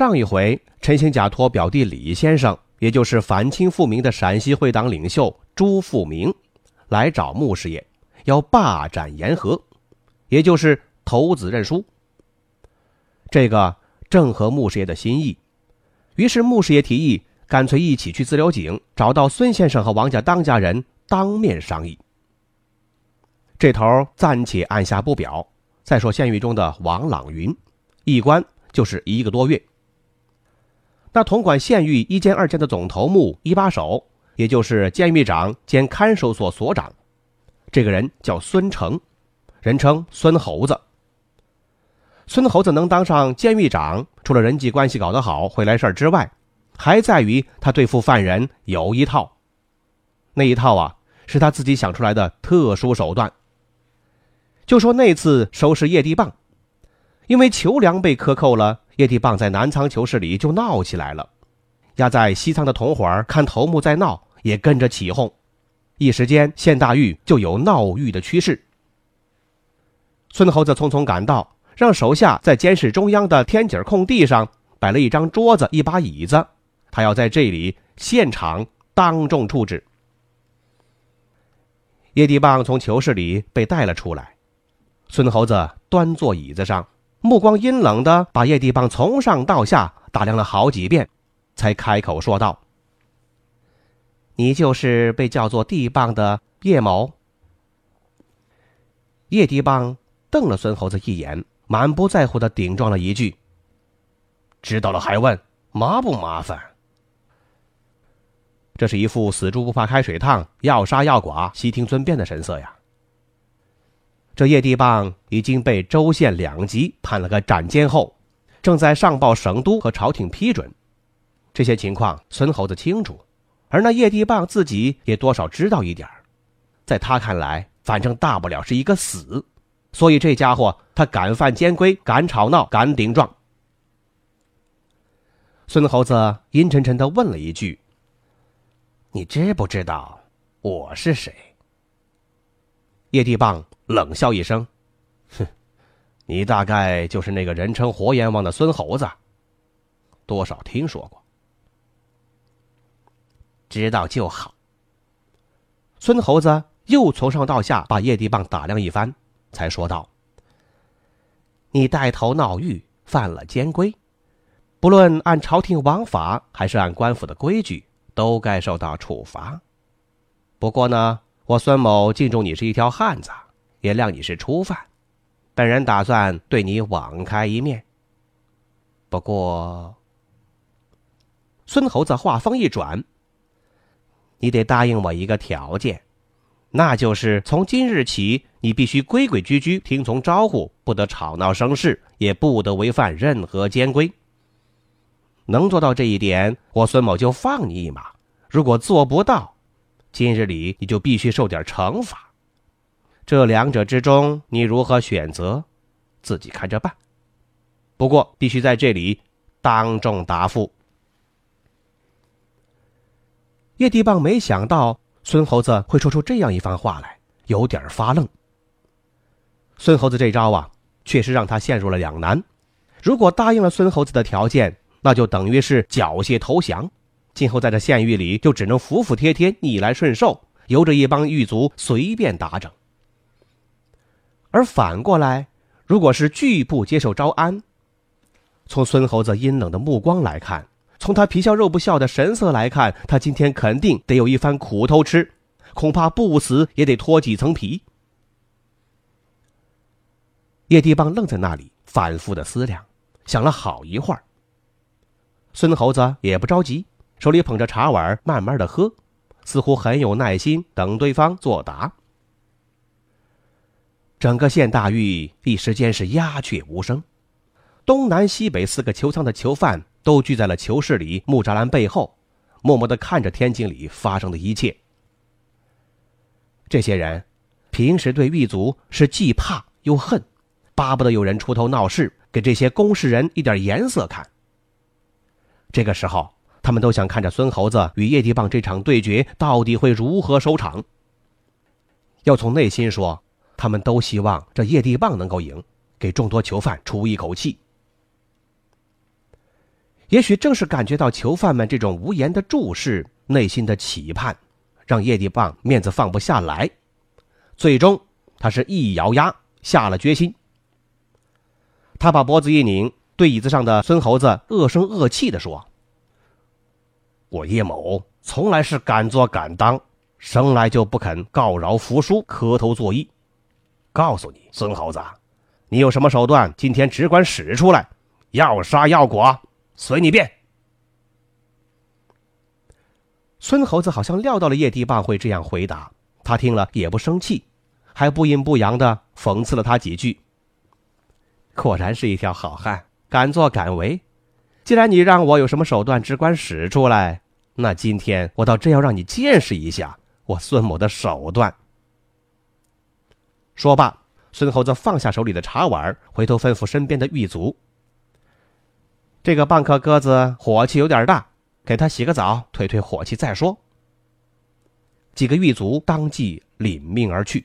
上一回，陈兴假托表弟李先生，也就是反清复明的陕西会党领袖朱富明，来找穆师爷，要罢斩言和，也就是投子认输。这个正合穆师爷的心意，于是穆师爷提议，干脆一起去自流井，找到孙先生和王家当家人当面商议。这头暂且按下不表。再说县狱中的王朗云，一关就是一个多月。那统管县狱一监二监的总头目一把手，也就是监狱长兼看守所所长，这个人叫孙成，人称孙猴子。孙猴子能当上监狱长，除了人际关系搞得好、会来事儿之外，还在于他对付犯人有一套。那一套啊，是他自己想出来的特殊手段。就说那次收拾叶地棒，因为囚粮被克扣了。叶地棒在南仓囚室里就闹起来了，压在西仓的同伙看头目在闹，也跟着起哄，一时间县大狱就有闹狱的趋势。孙猴子匆匆赶到，让手下在监室中央的天井空地上摆了一张桌子、一把椅子，他要在这里现场当众处置。叶地棒从囚室里被带了出来，孙猴子端坐椅子上。目光阴冷的把叶地棒从上到下打量了好几遍，才开口说道：“你就是被叫做地棒的叶某。”叶地棒瞪了孙猴子一眼，满不在乎的顶撞了一句：“知道了还问，麻不麻烦？”这是一副死猪不怕开水烫，要杀要剐悉听尊便的神色呀。这叶地棒已经被州县两级判了个斩监后，正在上报省都和朝廷批准。这些情况孙猴子清楚，而那叶地棒自己也多少知道一点在他看来，反正大不了是一个死，所以这家伙他敢犯监规，敢吵闹，敢顶撞。孙猴子阴沉沉的问了一句：“你知不知道我是谁？”叶地棒。冷笑一声，哼，你大概就是那个人称活阎王的孙猴子，多少听说过。知道就好。孙猴子又从上到下把叶地棒打量一番，才说道：“你带头闹狱，犯了监规，不论按朝廷王法还是按官府的规矩，都该受到处罚。不过呢，我孙某敬重你是一条汉子。”也谅你是初犯，本人打算对你网开一面。不过，孙猴子话锋一转：“你得答应我一个条件，那就是从今日起，你必须规规矩矩听从招呼，不得吵闹生事，也不得违反任何监规。能做到这一点，我孙某就放你一马；如果做不到，今日里你就必须受点惩罚。”这两者之中，你如何选择，自己看着办。不过必须在这里当众答复。叶地棒没想到孙猴子会说出这样一番话来，有点发愣。孙猴子这招啊，确实让他陷入了两难。如果答应了孙猴子的条件，那就等于是缴械投降，今后在这县狱里就只能服服帖帖、逆来顺受，由着一帮狱卒随便打整。而反过来，如果是拒不接受招安，从孙猴子阴冷的目光来看，从他皮笑肉不笑的神色来看，他今天肯定得有一番苦头吃，恐怕不死也得脱几层皮。叶地棒愣在那里，反复的思量，想了好一会儿。孙猴子也不着急，手里捧着茶碗，慢慢的喝，似乎很有耐心，等对方作答。整个县大狱一时间是鸦雀无声，东南西北四个囚仓的囚犯都聚在了囚室里木栅栏背后，默默的看着天井里发生的一切。这些人平时对狱卒是既怕又恨，巴不得有人出头闹事，给这些公事人一点颜色看。这个时候，他们都想看着孙猴子与叶地棒这场对决到底会如何收场。要从内心说，他们都希望这叶地棒能够赢，给众多囚犯出一口气。也许正是感觉到囚犯们这种无言的注视，内心的期盼，让叶地棒面子放不下来。最终，他是一咬牙下了决心。他把脖子一拧，对椅子上的孙猴子恶声恶气地说：“我叶某从来是敢做敢当。”生来就不肯告饶服输、磕头作揖。告诉你，孙猴子，你有什么手段，今天只管使出来，要杀要剐，随你便。孙猴子好像料到了叶地棒会这样回答，他听了也不生气，还不阴不阳的讽刺了他几句。果然是一条好汉，敢作敢为。既然你让我有什么手段，只管使出来，那今天我倒真要让你见识一下。我孙某的手段。说罢，孙猴子放下手里的茶碗，回头吩咐身边的狱卒：“这个蚌壳鸽子火气有点大，给他洗个澡，退退火气再说。”几个狱卒当即领命而去。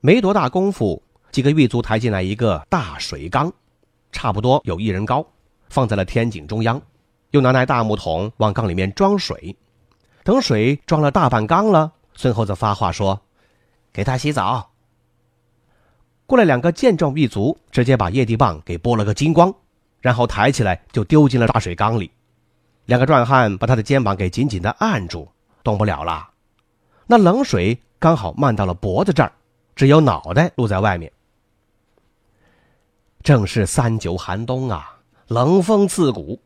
没多大功夫，几个狱卒抬进来一个大水缸，差不多有一人高，放在了天井中央。又拿来大木桶往缸里面装水，等水装了大半缸了，孙猴子发话说：“给他洗澡。”过来两个健壮狱卒，直接把叶地棒给剥了个精光，然后抬起来就丢进了大水缸里。两个壮汉把他的肩膀给紧紧的按住，动不了了。那冷水刚好漫到了脖子这儿，只有脑袋露在外面。正是三九寒冬啊，冷风刺骨。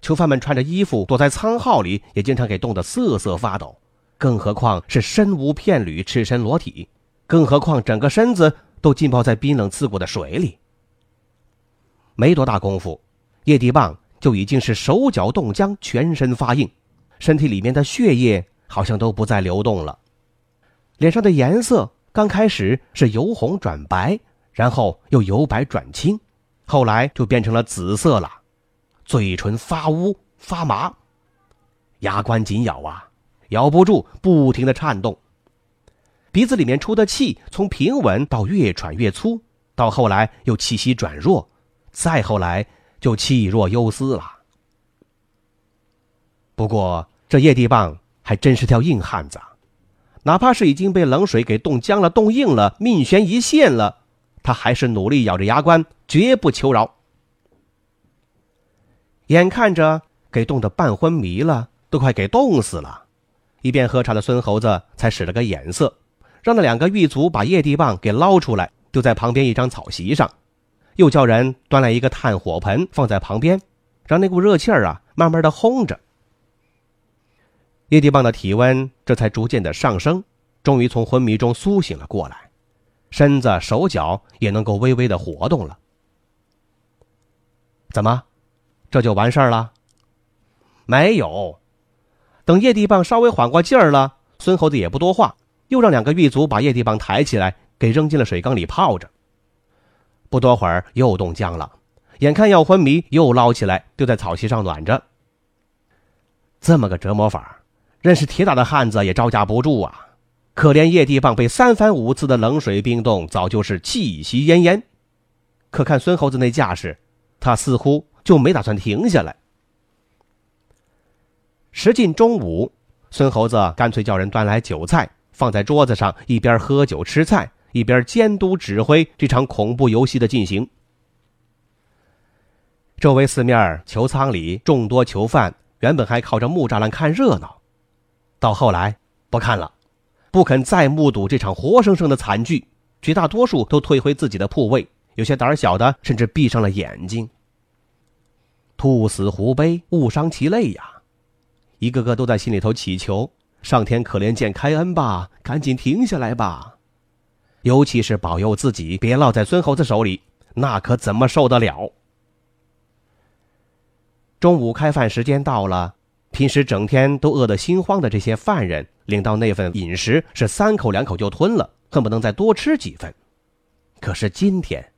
囚犯们穿着衣服躲在仓号里，也经常给冻得瑟瑟发抖，更何况是身无片缕、赤身裸体，更何况整个身子都浸泡在冰冷刺骨的水里。没多大功夫，叶地棒就已经是手脚冻僵，全身发硬，身体里面的血液好像都不再流动了，脸上的颜色刚开始是由红转白，然后又由白转青，后来就变成了紫色了。嘴唇发乌发麻，牙关紧咬啊，咬不住，不停的颤动。鼻子里面出的气从平稳到越喘越粗，到后来又气息转弱，再后来就气若游丝了。不过这叶地棒还真是条硬汉子，哪怕是已经被冷水给冻僵了、冻硬了、命悬一线了，他还是努力咬着牙关，绝不求饶。眼看着给冻得半昏迷了，都快给冻死了。一边喝茶的孙猴子才使了个眼色，让那两个狱卒把叶地棒给捞出来，丢在旁边一张草席上，又叫人端来一个炭火盆放在旁边，让那股热气儿啊慢慢的烘着。叶地棒的体温这才逐渐的上升，终于从昏迷中苏醒了过来，身子手脚也能够微微的活动了。怎么？这就完事儿了？没有，等叶地棒稍微缓过劲儿了，孙猴子也不多话，又让两个狱卒把叶地棒抬起来，给扔进了水缸里泡着。不多会儿又冻僵了，眼看要昏迷，又捞起来丢在草席上暖着。这么个折磨法，认识铁打的汉子也招架不住啊！可怜叶地棒被三番五次的冷水冰冻，早就是气息奄奄。可看孙猴子那架势，他似乎……就没打算停下来。时近中午，孙猴子干脆叫人端来酒菜，放在桌子上，一边喝酒吃菜，一边监督指挥这场恐怖游戏的进行。周围四面囚仓里众多囚犯原本还靠着木栅栏看热闹，到后来不看了，不肯再目睹这场活生生的惨剧，绝大多数都退回自己的铺位，有些胆小的甚至闭上了眼睛。兔死狐悲，物伤其类呀，一个个都在心里头祈求上天可怜见开恩吧，赶紧停下来吧。尤其是保佑自己别落在孙猴子手里，那可怎么受得了？中午开饭时间到了，平时整天都饿得心慌的这些犯人，领到那份饮食是三口两口就吞了，恨不能再多吃几份。可是今天，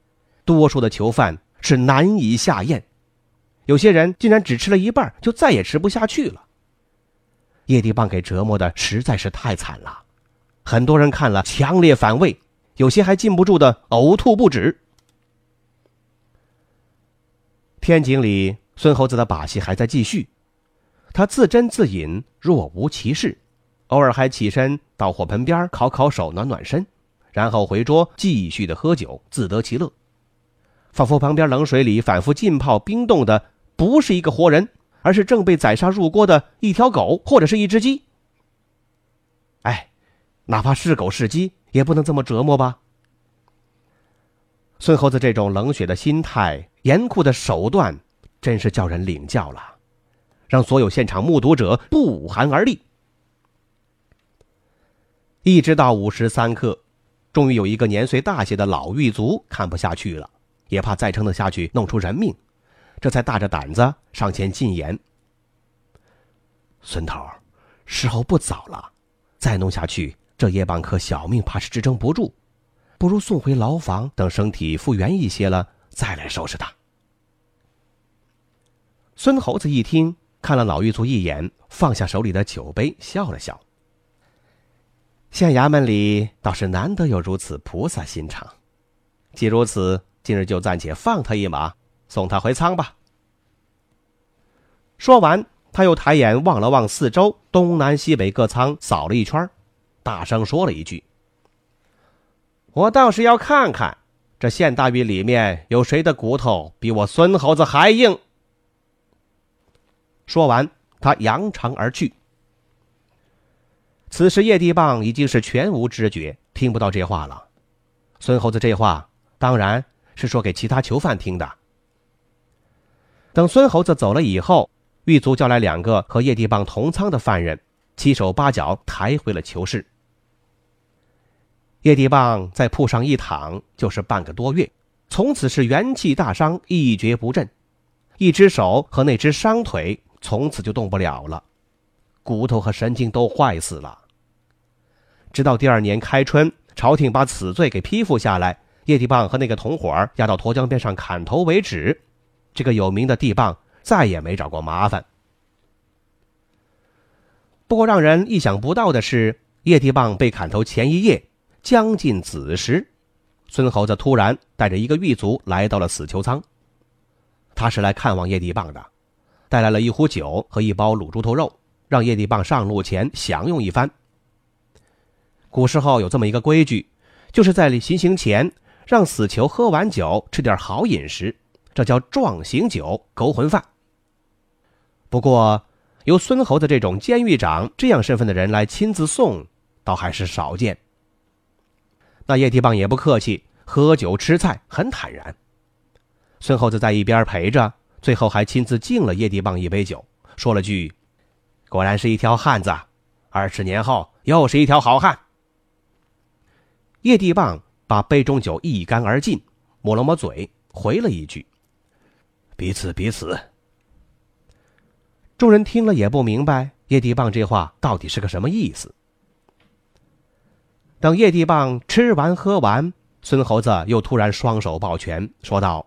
多数的囚犯是难以下咽，有些人竟然只吃了一半，就再也吃不下去了。叶地棒给折磨的实在是太惨了，很多人看了强烈反胃。有些还禁不住的呕吐不止。天井里，孙猴子的把戏还在继续，他自斟自饮，若无其事，偶尔还起身到火盆边烤烤手、暖暖身，然后回桌继续的喝酒，自得其乐，仿佛旁边冷水里反复浸泡冰冻的不是一个活人，而是正被宰杀入锅的一条狗或者是一只鸡。哎，哪怕是狗是鸡。也不能这么折磨吧。孙猴子这种冷血的心态、严酷的手段，真是叫人领教了，让所有现场目睹者不寒而栗。一直到午时三刻，终于有一个年岁大些的老狱卒看不下去了，也怕再撑得下去弄出人命，这才大着胆子上前进言：“孙头，时候不早了，再弄下去。”这叶蚌可小命怕是支撑不住，不如送回牢房，等身体复原一些了再来收拾他。孙猴子一听，看了老狱卒一眼，放下手里的酒杯，笑了笑。县衙门里倒是难得有如此菩萨心肠，既如此，今日就暂且放他一马，送他回仓吧。说完，他又抬眼望了望四周，东南西北各仓扫了一圈。大声说了一句：“我倒是要看看，这县大狱里面有谁的骨头比我孙猴子还硬。”说完，他扬长而去。此时叶地棒已经是全无知觉，听不到这话了。孙猴子这话当然是说给其他囚犯听的。等孙猴子走了以后，狱卒叫来两个和叶地棒同仓的犯人，七手八脚抬回了囚室。叶地棒在铺上一躺就是半个多月，从此是元气大伤，一蹶不振，一只手和那只伤腿从此就动不了了，骨头和神经都坏死了。直到第二年开春，朝廷把此罪给批复下来，叶地棒和那个同伙押到沱江边上砍头为止，这个有名的地棒再也没找过麻烦。不过让人意想不到的是，叶地棒被砍头前一夜。将近子时，孙猴子突然带着一个狱卒来到了死囚仓。他是来看望叶地棒的，带来了一壶酒和一包卤猪头肉，让叶地棒上路前享用一番。古时候有这么一个规矩，就是在行刑前让死囚喝完酒吃点好饮食，这叫壮行酒、勾魂饭。不过，由孙猴子这种监狱长这样身份的人来亲自送，倒还是少见。那叶地棒也不客气，喝酒吃菜很坦然。孙猴子在一边陪着，最后还亲自敬了叶地棒一杯酒，说了句：“果然是一条汉子，二十年后又是一条好汉。”叶地棒把杯中酒一干而尽，抹了抹嘴，回了一句：“彼此彼此。”众人听了也不明白叶地棒这话到底是个什么意思。等叶地棒吃完喝完，孙猴子又突然双手抱拳，说道：“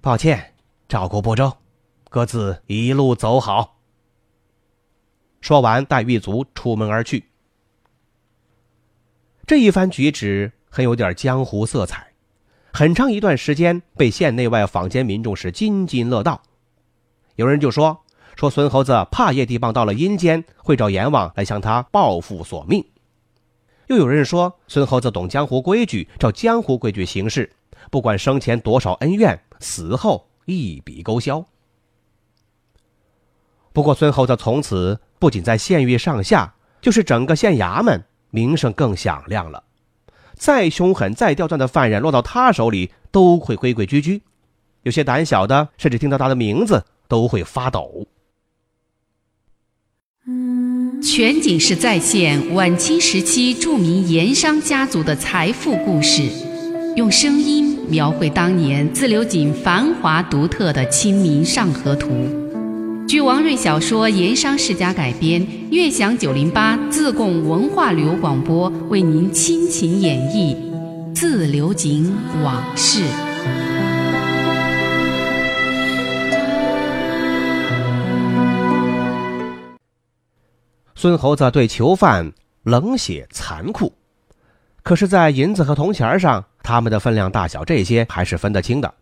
抱歉，照顾不周，各自一路走好。”说完，带狱卒出门而去。这一番举止很有点江湖色彩，很长一段时间被县内外坊间民众是津津乐道。有人就说：“说孙猴子怕叶地棒到了阴间，会找阎王来向他报复索命。”又有人说，孙猴子懂江湖规矩，照江湖规矩行事，不管生前多少恩怨，死后一笔勾销。不过孙猴子从此不仅在县狱上下，就是整个县衙门名声更响亮了。再凶狠、再刁钻的犯人落到他手里，都会规规矩矩；有些胆小的，甚至听到他的名字都会发抖。全景式再现晚清时期著名盐商家族的财富故事，用声音描绘当年自流井繁华独特的《清明上河图》。据王瑞小说《盐商世家》改编，悦享九零八自贡文化旅游广播为您倾情演绎《自流井往事》。孙猴子对囚犯冷血残酷，可是，在银子和铜钱上，他们的分量大小这些还是分得清的。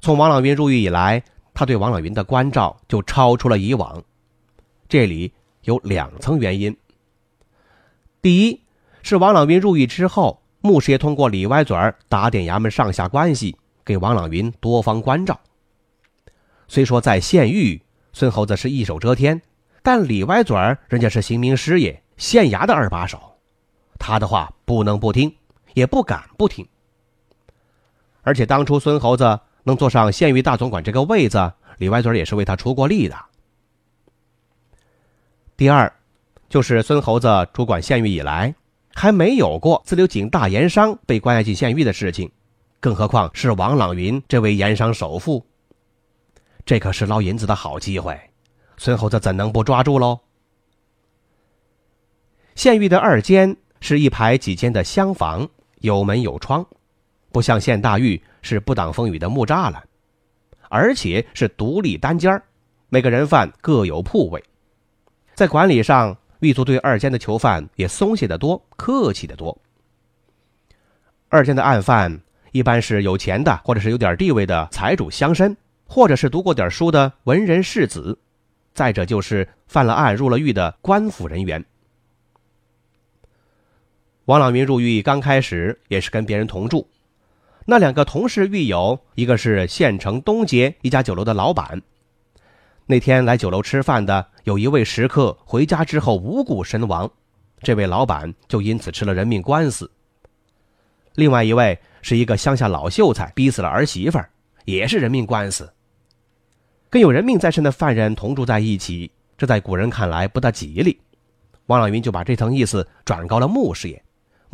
从王朗云入狱以来。他对王朗云的关照就超出了以往，这里有两层原因。第一，是王朗云入狱之后，穆师爷通过李歪嘴儿打点衙门上下关系，给王朗云多方关照。虽说在县狱，孙猴子是一手遮天，但李歪嘴儿人家是刑名师爷，县衙的二把手，他的话不能不听，也不敢不听。而且当初孙猴子。能坐上县狱大总管这个位子，李歪嘴也是为他出过力的。第二，就是孙猴子主管县狱以来，还没有过自流井大盐商被关押进县狱的事情，更何况是王朗云这位盐商首富。这可是捞银子的好机会，孙猴子怎能不抓住喽？县狱的二间是一排几间的厢房，有门有窗，不像县大狱。是不挡风雨的木栅栏，而且是独立单间每个人犯各有铺位。在管理上，狱卒对二监的囚犯也松懈得多，客气得多。二间的案犯一般是有钱的，或者是有点地位的财主乡绅，或者是读过点书的文人士子，再者就是犯了案入了狱的官府人员。王朗云入狱刚开始也是跟别人同住。那两个同事狱友，一个是县城东街一家酒楼的老板。那天来酒楼吃饭的有一位食客回家之后无故身亡，这位老板就因此吃了人命官司。另外一位是一个乡下老秀才，逼死了儿媳妇，也是人命官司。跟有人命在身的犯人同住在一起，这在古人看来不大吉利。王老云就把这层意思转告了穆师爷，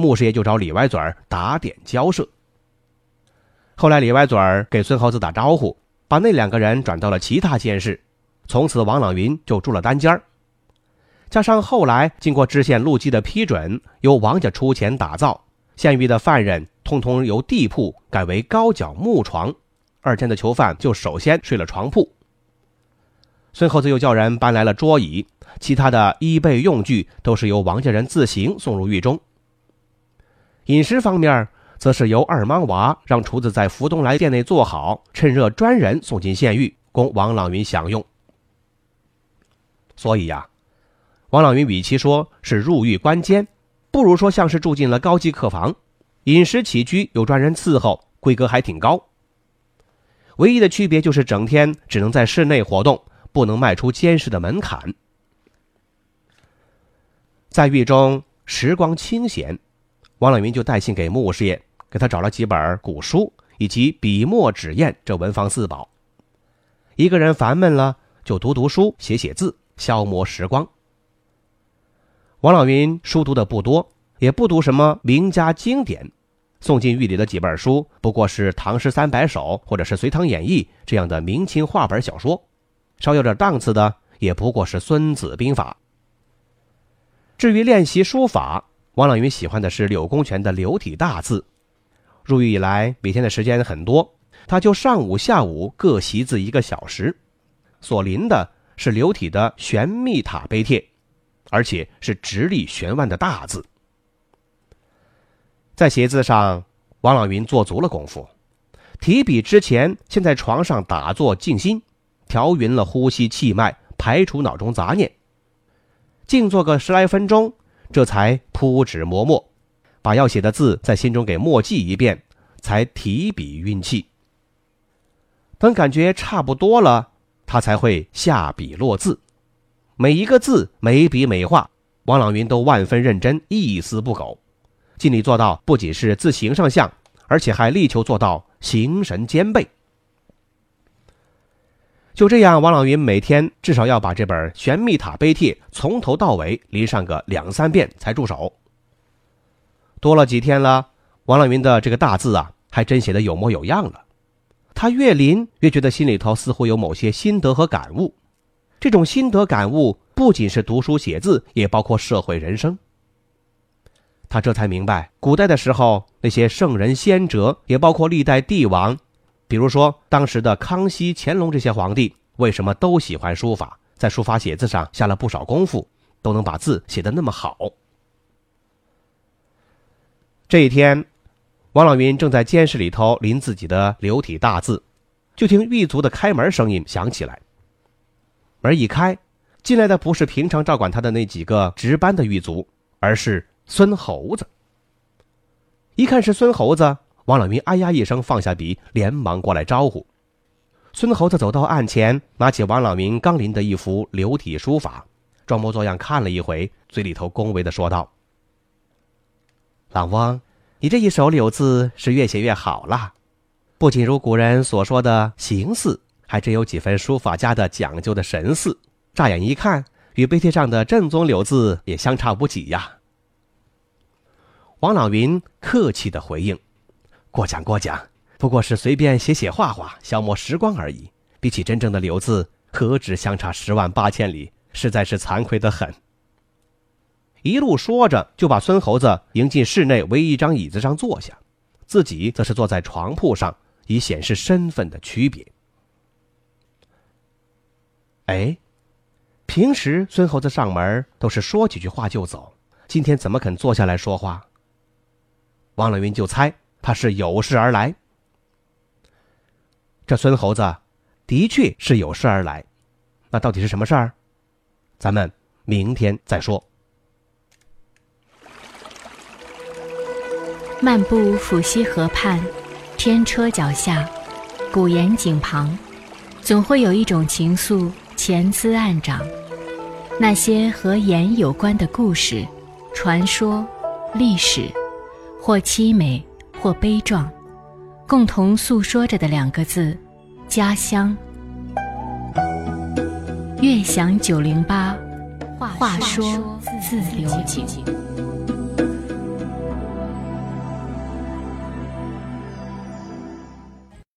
穆师爷就找李歪嘴儿打点交涉。后来，李歪嘴儿给孙猴子打招呼，把那两个人转到了其他监室。从此，王朗云就住了单间儿。加上后来经过知县陆基的批准，由王家出钱打造，县狱的犯人通通由地铺改为高脚木床，二监的囚犯就首先睡了床铺。孙猴子又叫人搬来了桌椅，其他的衣被用具都是由王家人自行送入狱中。饮食方面。则是由二莽娃让厨子在福东来店内做好，趁热专人送进县狱，供王朗云享用。所以呀，王朗云与其说是入狱关监，不如说像是住进了高级客房，饮食起居有专人伺候，规格还挺高。唯一的区别就是整天只能在室内活动，不能迈出监室的门槛。在狱中时光清闲，王朗云就带信给穆师爷。给他找了几本古书，以及笔墨纸砚这文房四宝。一个人烦闷了，就读读书，写写字，消磨时光。王老云书读的不多，也不读什么名家经典，送进狱里的几本书，不过是《唐诗三百首》或者是《隋唐演义》这样的明清话本小说，稍有点档次的，也不过是《孙子兵法》。至于练习书法，王老云喜欢的是柳公权的柳体大字。入狱以来，每天的时间很多，他就上午、下午各习字一个小时。所临的是柳体的玄秘塔碑帖，而且是直立悬腕的大字。在写字上，王朗云做足了功夫。提笔之前，先在床上打坐静心，调匀了呼吸气脉，排除脑中杂念。静坐个十来分钟，这才铺纸磨墨。把要写的字在心中给默记一遍，才提笔运气。等感觉差不多了，他才会下笔落字。每一个字，每笔每画，王朗云都万分认真，一丝不苟，尽力做到不仅是字形上像，而且还力求做到形神兼备。就这样，王朗云每天至少要把这本《玄秘塔碑帖》从头到尾临上个两三遍才住手。多了几天了，王朗云的这个大字啊，还真写得有模有样了。他越临越觉得心里头似乎有某些心得和感悟。这种心得感悟不仅是读书写字，也包括社会人生。他这才明白，古代的时候那些圣人先哲，也包括历代帝王，比如说当时的康熙、乾隆这些皇帝，为什么都喜欢书法，在书法写字上下了不少功夫，都能把字写得那么好。这一天，王朗云正在监室里头临自己的流体大字，就听狱卒的开门声音响起来。门一开，进来的不是平常照管他的那几个值班的狱卒，而是孙猴子。一看是孙猴子，王朗云哎呀一声放下笔，连忙过来招呼。孙猴子走到案前，拿起王朗云刚临的一幅流体书法，装模作样看了一回，嘴里头恭维的说道：“老翁，你这一手柳字是越写越好了，不仅如古人所说的形似。”还真有几分书法家的讲究的神似，乍眼一看，与碑帖上的正宗柳字也相差无几呀。王朗云客气的回应：“过奖过奖，不过是随便写写画画，消磨时光而已。比起真正的柳字，何止相差十万八千里，实在是惭愧的很。”一路说着，就把孙猴子迎进室内唯一一张椅子上坐下，自己则是坐在床铺上，以显示身份的区别。哎，平时孙猴子上门都是说几句话就走，今天怎么肯坐下来说话？王朗云就猜他是有事而来。这孙猴子的确是有事而来，那到底是什么事儿？咱们明天再说。漫步抚溪河畔，天车脚下，古岩井旁，总会有一种情愫。潜滋暗长，那些和盐有关的故事、传说、历史，或凄美，或悲壮，共同诉说着的两个字：家乡。悦享九零八，话说自流井。